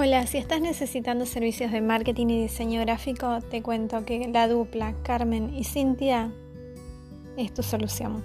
Hola, si estás necesitando servicios de marketing y diseño gráfico, te cuento que la dupla Carmen y Cintia es tu solución.